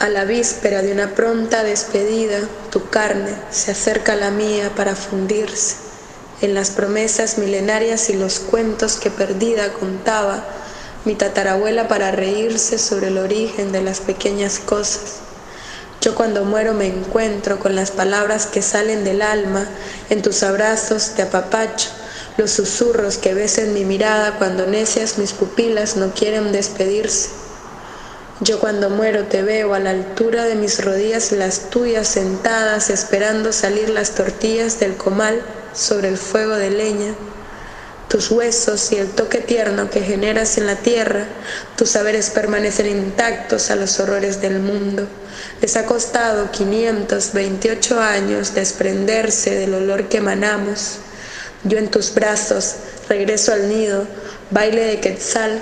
A la víspera de una pronta despedida, tu carne se acerca a la mía para fundirse en las promesas milenarias y los cuentos que perdida contaba mi tatarabuela para reírse sobre el origen de las pequeñas cosas. Yo cuando muero me encuentro con las palabras que salen del alma en tus abrazos de apapacho, los susurros que ves en mi mirada cuando necias mis pupilas no quieren despedirse. Yo cuando muero te veo a la altura de mis rodillas las tuyas sentadas esperando salir las tortillas del comal sobre el fuego de leña. Tus huesos y el toque tierno que generas en la tierra, tus saberes permanecen intactos a los horrores del mundo. Les ha costado 528 años desprenderse del olor que emanamos. Yo en tus brazos regreso al nido, baile de quetzal,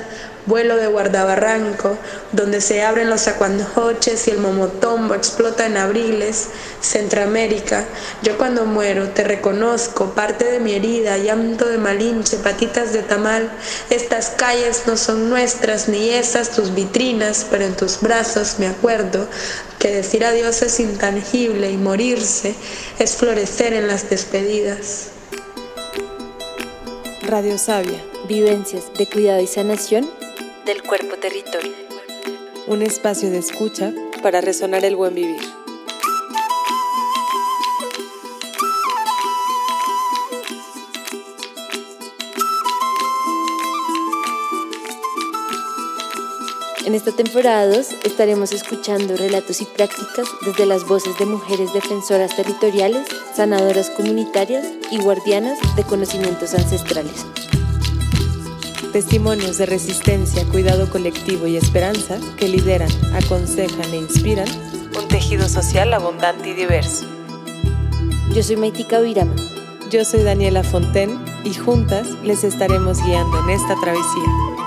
vuelo de guardabarranco, donde se abren los acuanjoches y el momotombo explota en abriles, Centroamérica, yo cuando muero te reconozco, parte de mi herida, llanto de malinche, patitas de tamal, estas calles no son nuestras ni esas tus vitrinas, pero en tus brazos me acuerdo que decir adiós es intangible y morirse es florecer en las despedidas. Radio Sabia, vivencias de cuidado y sanación del cuerpo territorio. Un espacio de escucha para resonar el buen vivir. En esta temporada 2 estaremos escuchando relatos y prácticas desde las voces de mujeres defensoras territoriales, sanadoras comunitarias y guardianas de conocimientos ancestrales. Testimonios de resistencia, cuidado colectivo y esperanza que lideran, aconsejan e inspiran un tejido social abundante y diverso. Yo soy Maitika Virama. Yo soy Daniela Fonten y juntas les estaremos guiando en esta travesía.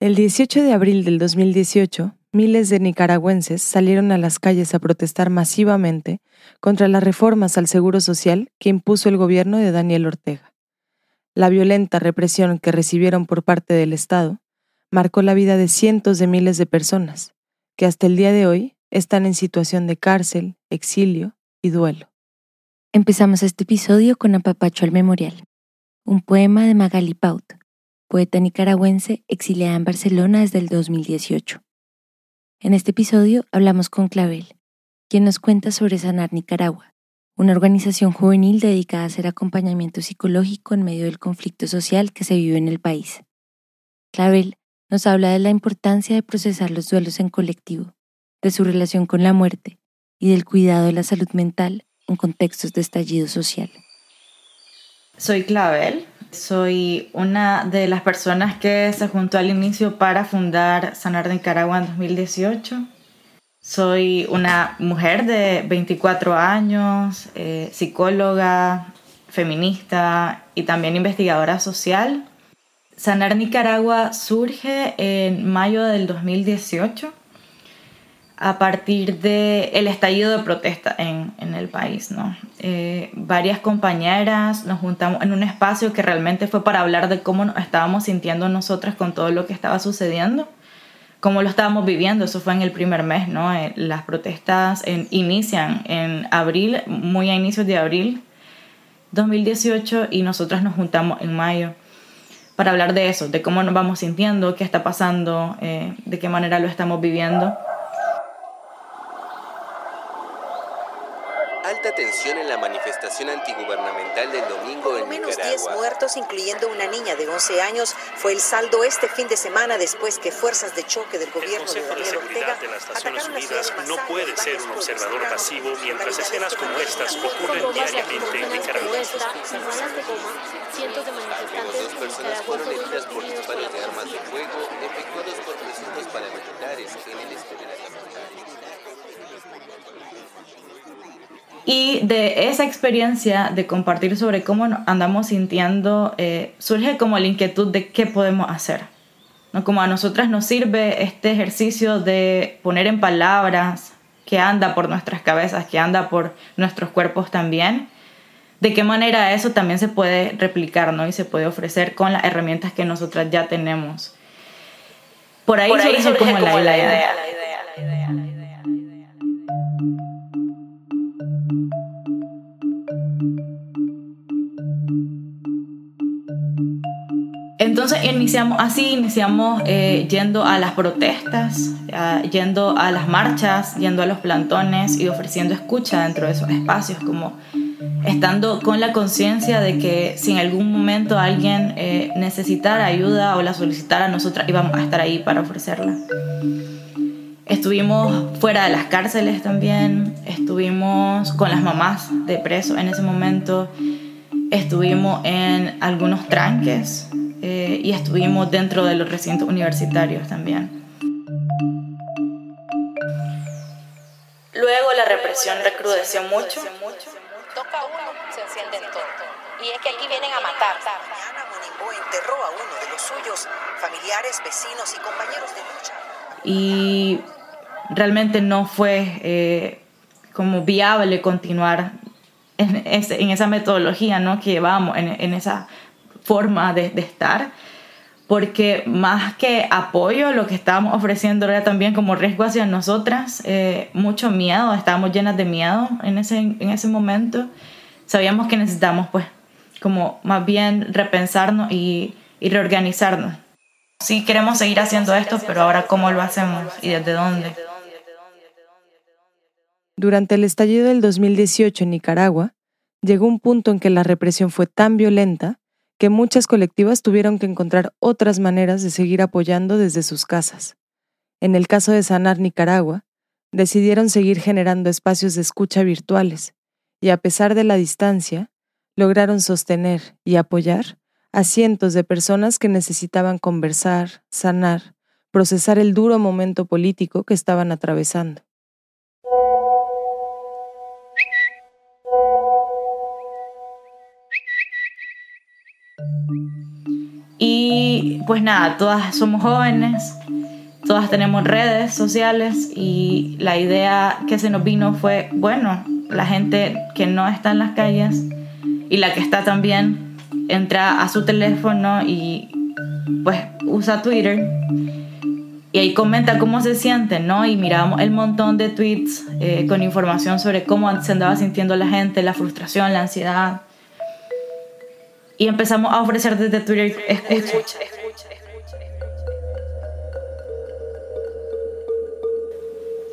El 18 de abril del 2018, miles de nicaragüenses salieron a las calles a protestar masivamente contra las reformas al Seguro Social que impuso el gobierno de Daniel Ortega. La violenta represión que recibieron por parte del Estado marcó la vida de cientos de miles de personas, que hasta el día de hoy están en situación de cárcel, exilio y duelo. Empezamos este episodio con Apapacho al Memorial, un poema de Magali Paut, poeta nicaragüense exiliada en Barcelona desde el 2018. En este episodio hablamos con Clavel, quien nos cuenta sobre Sanar Nicaragua, una organización juvenil dedicada a hacer acompañamiento psicológico en medio del conflicto social que se vive en el país. Clavel nos habla de la importancia de procesar los duelos en colectivo, de su relación con la muerte y del cuidado de la salud mental en contextos de estallido social. Soy Clavel, soy una de las personas que se juntó al inicio para fundar Sanar de Nicaragua en 2018. Soy una mujer de 24 años, eh, psicóloga, feminista y también investigadora social. Sanar Nicaragua surge en mayo del 2018 a partir del el estallido de protesta en, en el país. ¿no? Eh, varias compañeras nos juntamos en un espacio que realmente fue para hablar de cómo estábamos sintiendo nosotras con todo lo que estaba sucediendo, cómo lo estábamos viviendo. Eso fue en el primer mes. ¿no? Eh, las protestas en, inician en abril, muy a inicios de abril 2018 y nosotras nos juntamos en mayo para hablar de eso, de cómo nos vamos sintiendo, qué está pasando, eh, de qué manera lo estamos viviendo. Alta tensión en la manifestación antigubernamental del domingo en menos 10 muertos, incluyendo una niña de 11 años, fue el saldo este fin de semana después que fuerzas de choque del gobierno de Daniel Ortega de las Naciones Unidas no puede ser un observador pasivo mientras escenas como estas ocurren diariamente en Nicaragua. Cientos de manifestantes dos personas fueron heridas por disparos de armas de fuego efectuados por presuntos paramilitares en el este de la Y de esa experiencia de compartir sobre cómo andamos sintiendo, eh, surge como la inquietud de qué podemos hacer. ¿no? Como a nosotras nos sirve este ejercicio de poner en palabras que anda por nuestras cabezas, que anda por nuestros cuerpos también, de qué manera eso también se puede replicar, ¿no? Y se puede ofrecer con las herramientas que nosotras ya tenemos. Por ahí, surge, como, la, idea. Entonces iniciamos así, iniciamos eh, yendo a las protestas, yendo a las marchas, yendo a los plantones y ofreciendo escucha dentro de esos espacios, como estando con la conciencia de que si en algún momento alguien eh, necesitara ayuda o la solicitara, nosotras íbamos a estar ahí para ofrecerla. Estuvimos fuera de las cárceles también, estuvimos con las mamás de presos en ese momento, estuvimos en algunos tranques eh, y estuvimos dentro de los recintos universitarios también. Luego la represión recrudeció mucho. Toca uno, se encienden todos. Y es que aquí vienen a matar. Mañana Monimbo enterró a uno de los suyos, familiares, vecinos y compañeros de lucha. Y realmente no fue eh, como viable continuar en, en, esa metodología ¿no? que llevábamos, en, en esa forma de, estar, porque más que apoyo, lo que estábamos ofreciendo era también como riesgo hacia nosotras, eh, mucho miedo, estábamos llenas de miedo en ese, en ese momento. Sabíamos que necesitamos, pues, como más bien repensarnos y, y reorganizarnos. Sí, queremos seguir haciendo esto, pero ahora cómo lo hacemos y desde dónde. Durante el estallido del 2018 en Nicaragua, llegó un punto en que la represión fue tan violenta que muchas colectivas tuvieron que encontrar otras maneras de seguir apoyando desde sus casas. En el caso de Sanar Nicaragua, decidieron seguir generando espacios de escucha virtuales, y a pesar de la distancia, lograron sostener y apoyar a cientos de personas que necesitaban conversar, sanar, procesar el duro momento político que estaban atravesando. Pues nada, todas somos jóvenes, todas tenemos redes sociales y la idea que se nos vino fue, bueno, la gente que no está en las calles y la que está también entra a su teléfono y pues usa Twitter y ahí comenta cómo se siente, ¿no? Y miramos el montón de tweets eh, con información sobre cómo se andaba sintiendo la gente, la frustración, la ansiedad y empezamos a ofrecer desde Twitter escucha.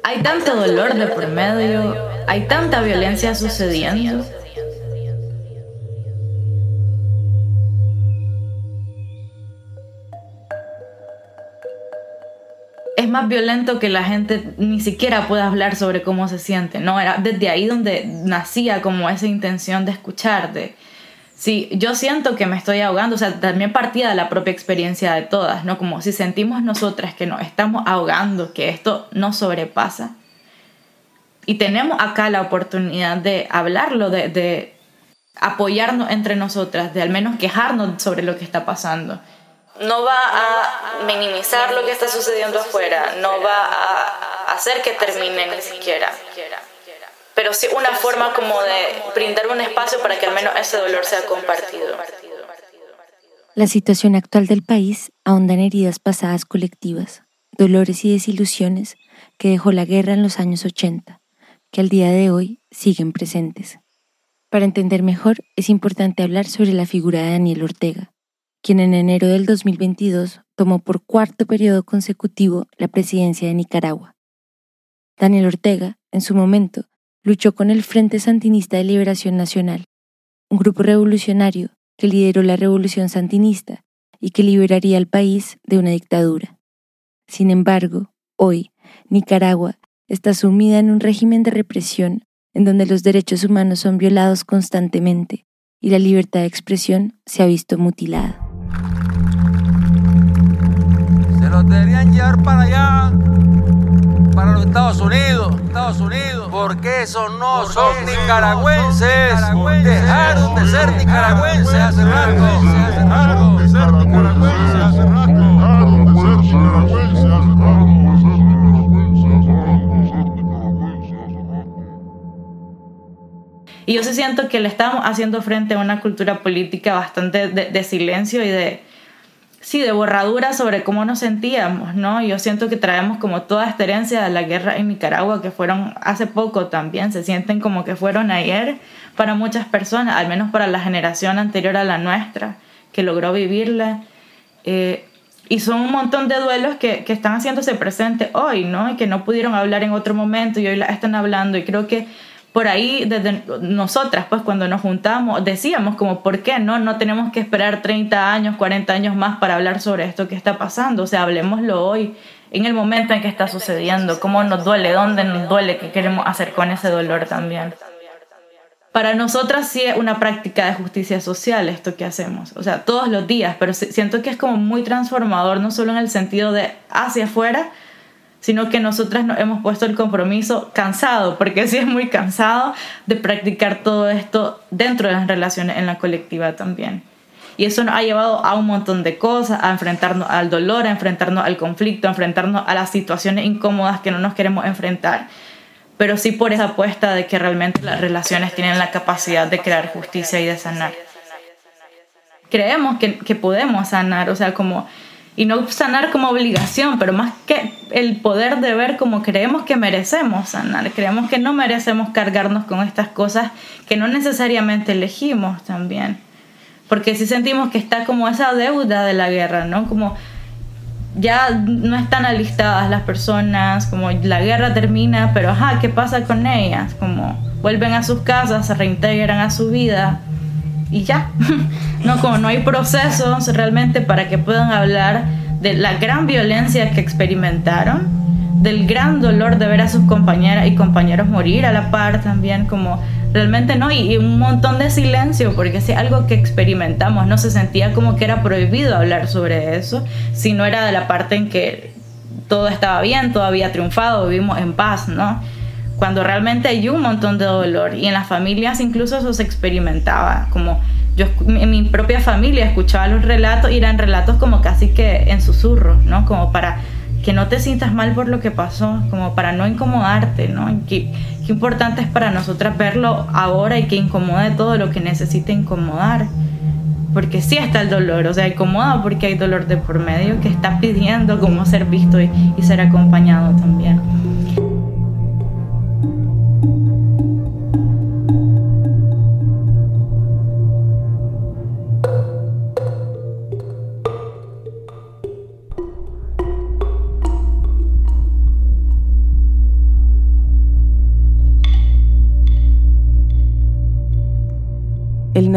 Hay tanto dolor de por medio, hay tanta violencia sucediendo. Es más violento que la gente ni siquiera pueda hablar sobre cómo se siente, ¿no? Era desde ahí donde nacía como esa intención de escuchar, de, Sí, yo siento que me estoy ahogando, o sea, también partía de la propia experiencia de todas, ¿no? Como si sentimos nosotras que nos estamos ahogando, que esto nos sobrepasa. Y tenemos acá la oportunidad de hablarlo, de, de apoyarnos entre nosotras, de al menos quejarnos sobre lo que está pasando. No va a minimizar lo que está sucediendo afuera, no va a hacer que termine ni siquiera pero sí una forma como de brindar un espacio para que al menos ese dolor sea compartido. La situación actual del país ahonda en heridas pasadas colectivas, dolores y desilusiones que dejó la guerra en los años 80, que al día de hoy siguen presentes. Para entender mejor, es importante hablar sobre la figura de Daniel Ortega, quien en enero del 2022 tomó por cuarto periodo consecutivo la presidencia de Nicaragua. Daniel Ortega, en su momento, luchó con el Frente Sandinista de Liberación Nacional, un grupo revolucionario que lideró la revolución sandinista y que liberaría al país de una dictadura. Sin embargo, hoy, Nicaragua está sumida en un régimen de represión en donde los derechos humanos son violados constantemente y la libertad de expresión se ha visto mutilada. Se los deberían llevar para allá para los Estados Unidos, Estados Unidos, porque esos no son nicaragüenses, dejaron de ser nicaragüenses hace rato, dejaron de ser nicaragüenses hace Y yo sí siento que le estamos haciendo frente a una cultura política bastante de, de silencio y de, sí, de borradura sobre cómo nos sentíamos, ¿no? Yo siento que traemos como toda esta herencia de la guerra en Nicaragua, que fueron hace poco también, se sienten como que fueron ayer para muchas personas, al menos para la generación anterior a la nuestra, que logró vivirla. Eh, y son un montón de duelos que, que, están haciéndose presentes hoy, ¿no? Y que no pudieron hablar en otro momento y hoy la están hablando. Y creo que por ahí desde nosotras, pues cuando nos juntamos, decíamos como, ¿por qué no? No tenemos que esperar 30 años, 40 años más para hablar sobre esto que está pasando. O sea, hablemoslo hoy, en el momento en que está sucediendo, cómo nos duele, dónde nos duele, qué queremos hacer con ese dolor también. Para nosotras sí es una práctica de justicia social esto que hacemos, o sea, todos los días, pero siento que es como muy transformador, no solo en el sentido de hacia afuera, sino que nosotras nos hemos puesto el compromiso cansado, porque sí es muy cansado de practicar todo esto dentro de las relaciones en la colectiva también. Y eso nos ha llevado a un montón de cosas, a enfrentarnos al dolor, a enfrentarnos al conflicto, a enfrentarnos a las situaciones incómodas que no nos queremos enfrentar, pero sí por esa apuesta de que realmente las relaciones tienen la capacidad de crear justicia y de sanar. Creemos que, que podemos sanar, o sea, como y no sanar como obligación, pero más que el poder de ver como creemos que merecemos sanar, creemos que no merecemos cargarnos con estas cosas que no necesariamente elegimos también, porque si sentimos que está como esa deuda de la guerra, ¿no? Como ya no están alistadas las personas, como la guerra termina, pero ajá, ¿qué pasa con ellas? Como vuelven a sus casas, se reintegran a su vida y ya. no, como no hay procesos realmente para que puedan hablar de la gran violencia que experimentaron, del gran dolor de ver a sus compañeras y compañeros morir a la par también, como realmente no, y, un montón de silencio, porque es algo que experimentamos, no se sentía como que era prohibido hablar sobre eso, si no era de la parte en que todo estaba bien, todo había triunfado, vivimos en paz, ¿no? cuando realmente hay un montón de dolor y en las familias incluso eso se experimentaba, como yo en mi propia familia escuchaba los relatos y eran relatos como casi que en susurros, ¿no? Como para que no te sientas mal por lo que pasó, como para no incomodarte, ¿no? Qué, importante es para nosotras verlo ahora y que incomode todo lo que necesite incomodar. Porque sí está el dolor, o sea, incomoda porque hay dolor de por medio que está pidiendo como ser visto y ser acompañado también.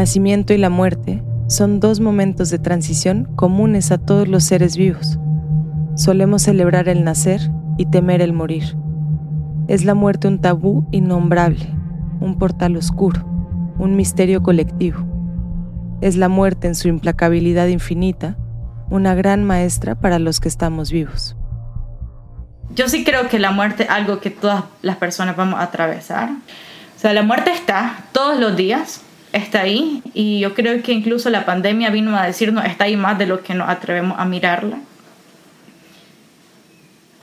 Nacimiento y la muerte son dos momentos de transición comunes a todos los seres vivos. Solemos celebrar el nacer y temer el morir. Es la muerte un tabú innombrable, un portal oscuro, un misterio colectivo. Es la muerte en su implacabilidad infinita, una gran maestra para los que estamos vivos. Yo sí creo que la muerte es algo que todas las personas vamos a atravesar. O sea, la muerte está todos los días, está ahí y yo creo que incluso la pandemia vino a decirnos está ahí más de lo que nos atrevemos a mirarla.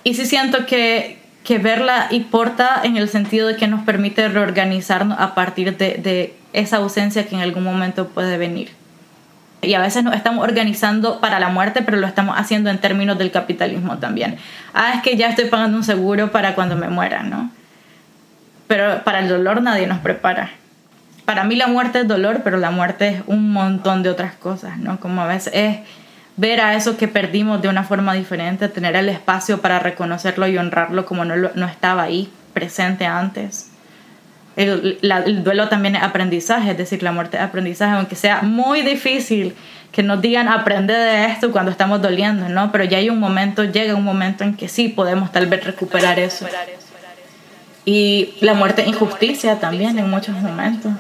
Y sí siento que, que verla importa en el sentido de que nos permite reorganizarnos a partir de, de esa ausencia que en algún momento puede venir. Y a veces nos estamos organizando para la muerte, pero lo estamos haciendo en términos del capitalismo también. Ah, es que ya estoy pagando un seguro para cuando me muera, ¿no? Pero para el dolor nadie nos prepara para mí la muerte es dolor, pero la muerte es un montón de otras cosas, ¿no? Como a veces es ver a eso que perdimos de una forma diferente, tener el espacio para reconocerlo y honrarlo como no, no estaba ahí presente antes. El, el, duelo también es aprendizaje, es decir, la muerte es aprendizaje, aunque sea muy difícil que nos digan aprender de esto cuando estamos doliendo, ¿no? Pero ya hay un momento, llega un momento en que sí podemos tal vez recuperar eso. Y la muerte es injusticia también en muchos momentos.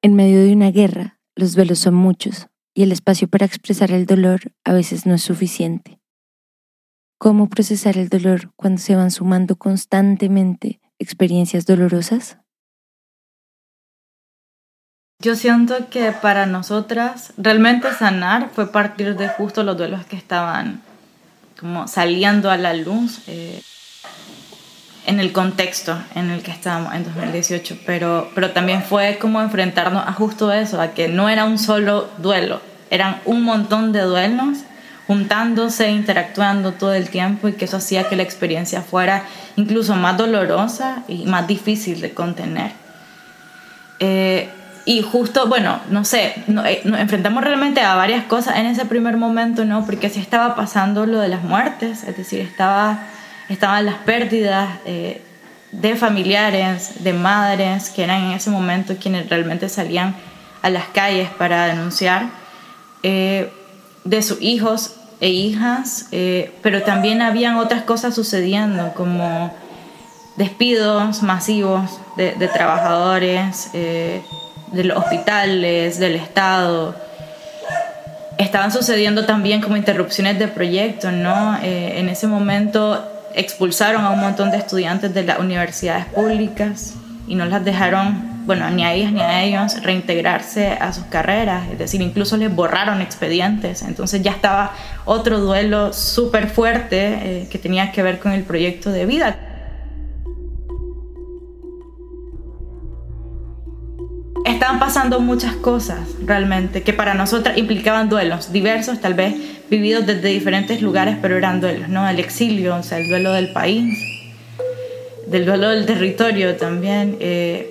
En medio de una guerra, los duelos son muchos y el espacio para expresar el dolor a veces no es suficiente. ¿Cómo procesar el dolor cuando se van sumando constantemente experiencias dolorosas? Yo siento que para nosotras realmente sanar fue partir de justo los duelos que estaban como saliendo a la luz. Eh, en el contexto en el que estábamos en 2018, pero, pero también fue como enfrentarnos a justo eso, a que no era un solo duelo, eran un montón de duelos juntándose, interactuando todo el tiempo y que eso hacía que la experiencia fuera incluso más dolorosa y más difícil de contener. Eh, y justo, bueno, no sé, eh, nos enfrentamos realmente a varias cosas en ese primer momento, ¿no? Porque sí estaba pasando lo de las muertes, es decir, estaba estaban las pérdidas eh, de familiares, de madres, que eran en ese momento quienes realmente salían a las calles para denunciar, eh, de sus hijos e hijas, eh, pero también habían otras cosas sucediendo, como despidos masivos de, trabajadores, de los hospitales, del Estado. Estaban sucediendo también como interrupciones de proyectos, ¿no? en ese momento expulsaron a un montón de estudiantes de las universidades públicas y no las dejaron, bueno, ni a ellas ni a ellos reintegrarse a sus carreras, es decir, incluso les borraron expedientes, entonces ya estaba otro duelo súper fuerte eh, que tenía que ver con el proyecto de vida. Estaban pasando muchas cosas realmente que para nosotras implicaban duelos diversos, tal vez vividos desde diferentes lugares, pero eran duelos, ¿no? El exilio, o sea, el duelo del país, del duelo del territorio también, eh,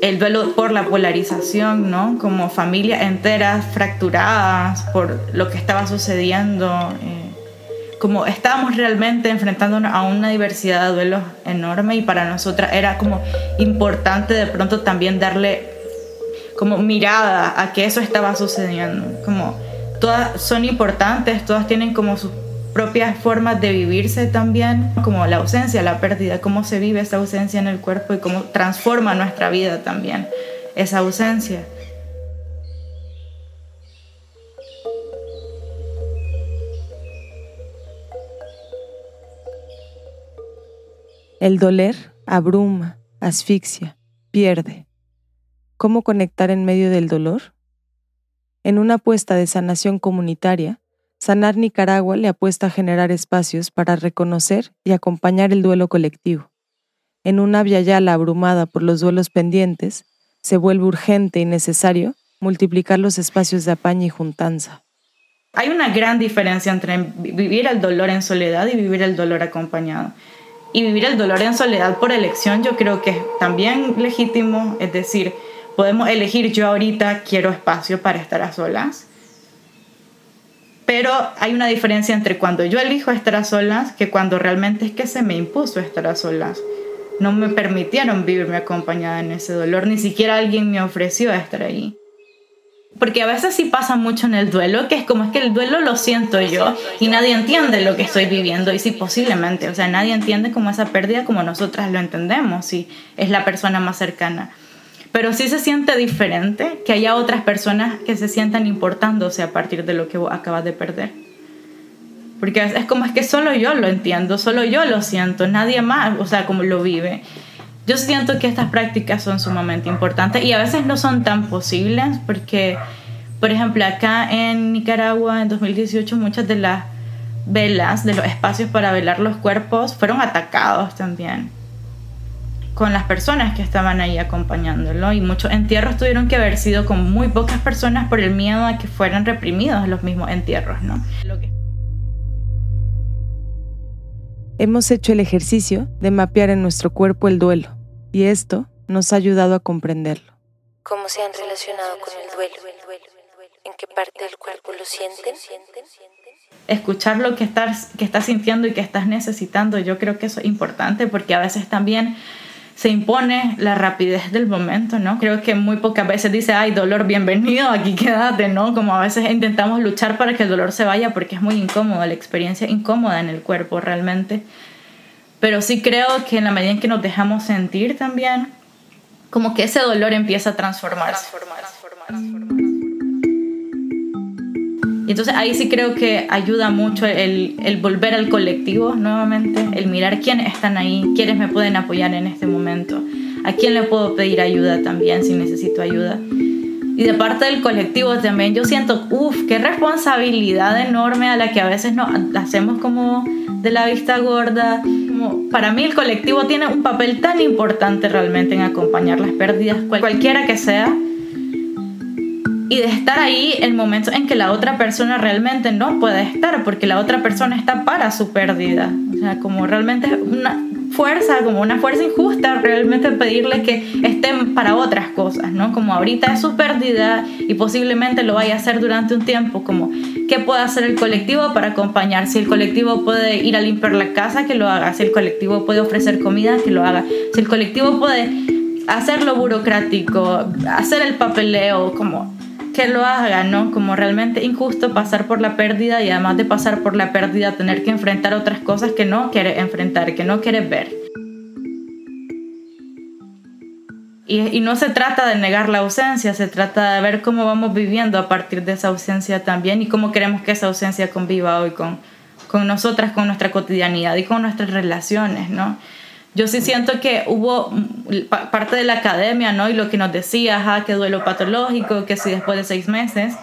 el duelo por la polarización, ¿no? Como familias enteras fracturadas por lo que estaba sucediendo, eh, como estábamos realmente enfrentándonos a una diversidad de duelos enorme y para nosotras era como importante de pronto también darle como mirada a que eso estaba sucediendo, como todas son importantes, todas tienen como sus propias formas de vivirse también, como la ausencia, la pérdida, cómo se vive esa ausencia en el cuerpo y cómo transforma nuestra vida también esa ausencia. El doler abruma, asfixia, pierde. ¿Cómo conectar en medio del dolor? En una apuesta de sanación comunitaria, Sanar Nicaragua le apuesta a generar espacios para reconocer y acompañar el duelo colectivo. En una Yala abrumada por los duelos pendientes, se vuelve urgente y necesario multiplicar los espacios de apaña y juntanza. Hay una gran diferencia entre vivir el dolor en soledad y vivir el dolor acompañado. Y vivir el dolor en soledad por elección yo creo que es también legítimo, es decir, podemos elegir yo ahorita quiero espacio para estar a solas. Pero hay una diferencia entre cuando yo elijo estar a solas que cuando realmente es que se me impuso estar a solas. No me permitieron vivirme acompañada en ese dolor, ni siquiera alguien me ofreció estar ahí. Porque a veces sí pasa mucho en el duelo, que es como es que el duelo lo siento yo y nadie entiende lo que estoy viviendo y sí posiblemente, o sea, nadie entiende como esa pérdida como nosotras lo entendemos, si es la persona más cercana pero sí se siente diferente que haya otras personas que se sientan importándose a partir de lo que acabas de perder. Porque es como es que solo yo lo entiendo, solo yo lo siento, nadie más, o sea, como lo vive. Yo siento que estas prácticas son sumamente importantes y a veces no son tan posibles porque, por ejemplo, acá en Nicaragua en 2018 muchas de las velas, de los espacios para velar los cuerpos, fueron atacados también con las personas que estaban ahí acompañándolo y muchos entierros tuvieron que haber sido con muy pocas personas por el miedo a que fueran reprimidos los mismos entierros, ¿no? Hemos hecho el ejercicio de mapear en nuestro cuerpo el duelo y esto nos ha ayudado a comprenderlo. ¿Cómo se han relacionado con el duelo? ¿En qué parte del cuerpo lo sienten? Escuchar lo que estás, que estás sintiendo y que estás necesitando, yo creo que eso es importante porque a veces también se impone la rapidez del momento, ¿no? Creo que muy pocas veces dice, ay, dolor, bienvenido, aquí quédate, ¿no? Como a veces intentamos luchar para que el dolor se vaya porque es muy incómodo, la experiencia incómoda en el cuerpo realmente. Pero sí creo que en la medida en que nos dejamos sentir también, como que ese dolor empieza a transformarse. Y entonces ahí sí creo que ayuda mucho el, el, volver al colectivo nuevamente, el mirar quiénes están ahí, quiénes me pueden apoyar en este momento, a quién le puedo pedir ayuda también si necesito ayuda. Y de parte del colectivo también yo siento, uff, qué responsabilidad enorme a la que a veces nos hacemos como de la vista gorda, como para mí el colectivo tiene un papel tan importante realmente en acompañar las pérdidas, cualquiera que sea, y de estar ahí en momentos en que la otra persona realmente no puede estar, porque la otra persona está para su pérdida. O sea, como realmente una fuerza, como una fuerza injusta, realmente pedirle que estén para otras cosas, ¿no? Como ahorita es su pérdida y posiblemente lo vaya a hacer durante un tiempo, como qué puede hacer el colectivo para acompañar. Si el colectivo puede ir a limpiar la casa, que lo haga. Si el colectivo puede ofrecer comida, que lo haga. Si el colectivo puede hacer lo burocrático, hacer el papeleo, como que lo haga, ¿no? Como realmente injusto pasar por la pérdida y además de pasar por la pérdida tener que enfrentar otras cosas que no quiere enfrentar, que no quiere ver. Y, y, no se trata de negar la ausencia, se trata de ver cómo vamos viviendo a partir de esa ausencia también y cómo queremos que esa ausencia conviva hoy con, con nosotras, con nuestra cotidianidad y con nuestras relaciones, ¿no? Yo sí siento que hubo parte de la academia, ¿no? Y lo que nos decía, ajá, que duelo patológico, que si después de seis meses.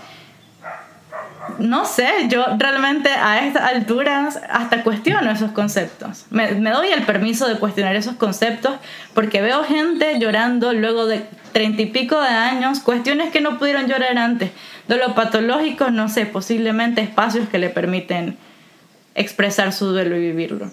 No sé, yo realmente a estas alturas hasta cuestiono esos conceptos. Me, me doy el permiso de cuestionar esos conceptos porque veo gente llorando luego de treinta y pico de años, cuestiones que no pudieron llorar antes. Duelo patológico, no sé, posiblemente espacios que le permiten expresar su duelo y vivirlo.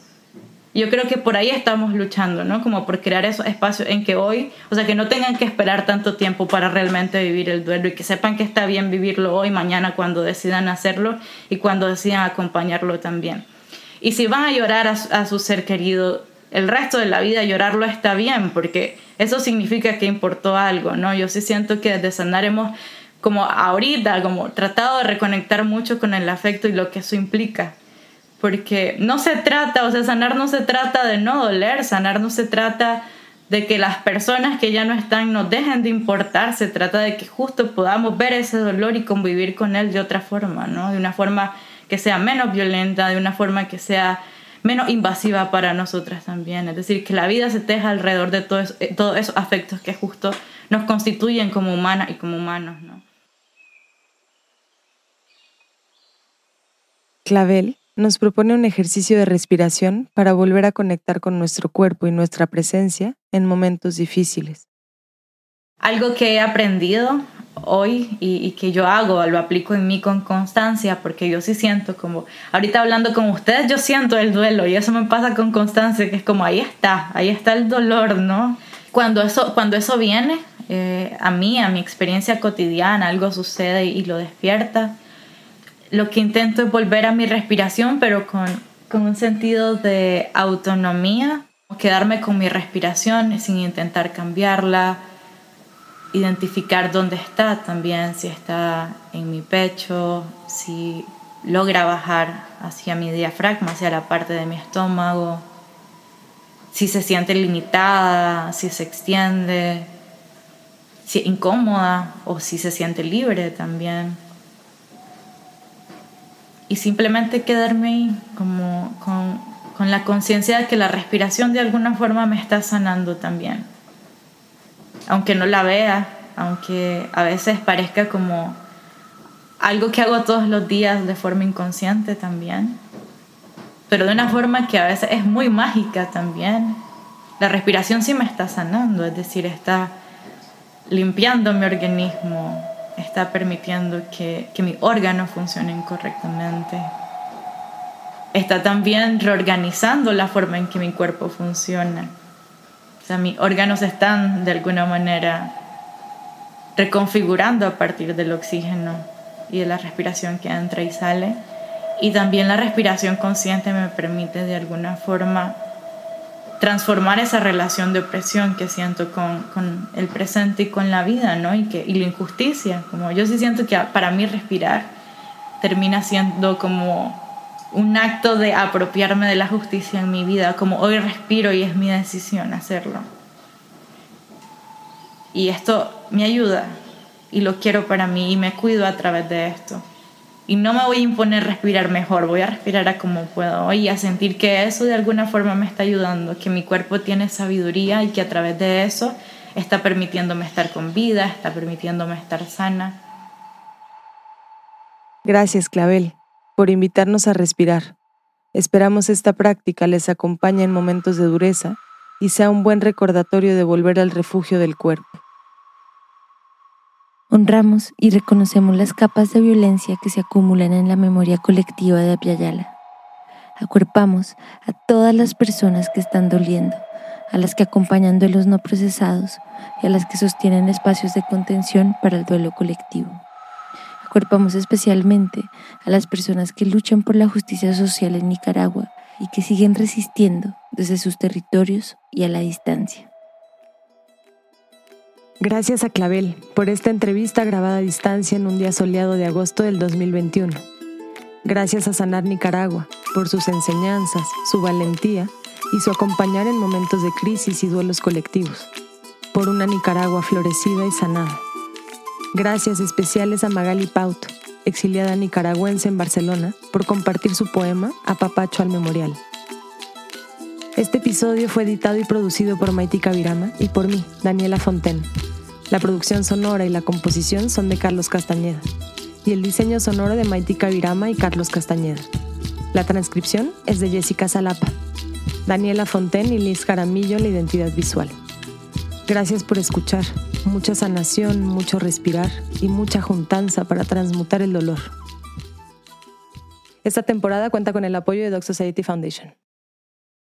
Yo creo que por ahí estamos luchando, ¿no? Como por crear esos espacios en que hoy, o sea, que no tengan que esperar tanto tiempo para realmente vivir el duelo y que sepan que está bien vivirlo hoy, mañana, cuando decidan hacerlo y cuando decidan acompañarlo también. Y si van a llorar a, su ser querido, el resto de la vida llorarlo está bien, porque eso significa que importó algo, ¿no? Yo sí siento que desde sanar hemos, como ahorita, como tratado de reconectar mucho con el afecto y lo que eso implica porque no se trata, o sea, sanar no se trata de no doler, sanar no se trata de que las personas que ya no están nos dejen de importar, se trata de que justo podamos ver ese dolor y convivir con él de otra forma, ¿no? De una forma que sea menos violenta, de una forma que sea menos invasiva para nosotras también. Es decir, que la vida se teja alrededor de todos, eh, todos esos afectos que justo nos constituyen como humanas y como humanos, ¿no? Clavel nos propone un ejercicio de respiración para volver a conectar con nuestro cuerpo y nuestra presencia en momentos difíciles. Algo que he aprendido hoy y, que yo hago, lo aplico en mí con constancia, porque yo sí siento como, ahorita hablando con ustedes, yo siento el duelo y eso me pasa con constancia, que es como ahí está, ahí está el dolor, ¿no? Cuando eso, cuando eso viene eh, a mí, a mi experiencia cotidiana, algo sucede y lo despierta, lo que intento es volver a mi respiración, pero con, con un sentido de autonomía, quedarme con mi respiración sin intentar cambiarla, identificar dónde está también, si está en mi pecho, si logra bajar hacia mi diafragma, hacia la parte de mi estómago, si se siente limitada, si se extiende, si es incómoda o si se siente libre también y simplemente quedarme ahí como con, con la conciencia de que la respiración de alguna forma me está sanando también. Aunque no la vea, aunque a veces parezca como algo que hago todos los días de forma inconsciente también, pero de una forma que a veces es muy mágica también. La respiración sí me está sanando, es decir, está limpiando mi organismo, está permitiendo que, que mis órganos funcionen correctamente. Está también reorganizando la forma en que mi cuerpo funciona. O sea, mis órganos están de alguna manera reconfigurando a partir del oxígeno y de la respiración que entra y sale. Y también la respiración consciente me permite de alguna forma transformar esa relación de opresión que siento con, con, el presente y con la vida, ¿no? Y, que, y la injusticia. Como yo sí siento que para mí respirar termina siendo como un acto de apropiarme de la justicia en mi vida, como hoy respiro y es mi decisión hacerlo. Y esto me ayuda y lo quiero para mí y me cuido a través de esto y no me voy a imponer respirar mejor, voy a respirar a como puedo y a sentir que eso de alguna forma me está ayudando, que mi cuerpo tiene sabiduría y que a través de eso está permitiéndome estar con vida, está permitiéndome estar sana. Gracias, Clavel, por invitarnos a respirar, Esperamos esta práctica les acompañe en momentos de dureza y sea un buen recordatorio de volver al refugio del cuerpo. Honramos y reconocemos las capas de violencia que se acumulan en la memoria colectiva de Apiayala. Acuerpamos a todas las personas que están doliendo, a las que acompañan duelos no procesados y a las que sostienen espacios de contención para el duelo colectivo. Acuerpamos especialmente a las personas que luchan por la justicia social en Nicaragua y que siguen resistiendo desde sus territorios y a la distancia. Gracias a Clavel por esta entrevista grabada a distancia en un día soleado de agosto del 2021. Gracias a Sanar Nicaragua por sus enseñanzas, su valentía y su acompañar en momentos de crisis y duelos colectivos. Por una Nicaragua florecida y sanada. Gracias especiales a Magali Pauto, exiliada nicaragüense en Barcelona, por compartir su poema A Papacho al Memorial. Este episodio fue editado y producido por Maiti Virama y por mí, Daniela Fonten. La producción sonora y la composición son de Carlos Castañeda y el diseño sonoro de Maitika Virama y Carlos Castañeda. La transcripción es de Jessica Salapa, Daniela Fonten y Liz Jaramillo la identidad visual. Gracias por escuchar. Mucha sanación, mucho respirar y mucha juntanza para transmutar el dolor. Esta temporada cuenta con el apoyo de Doc Society Foundation.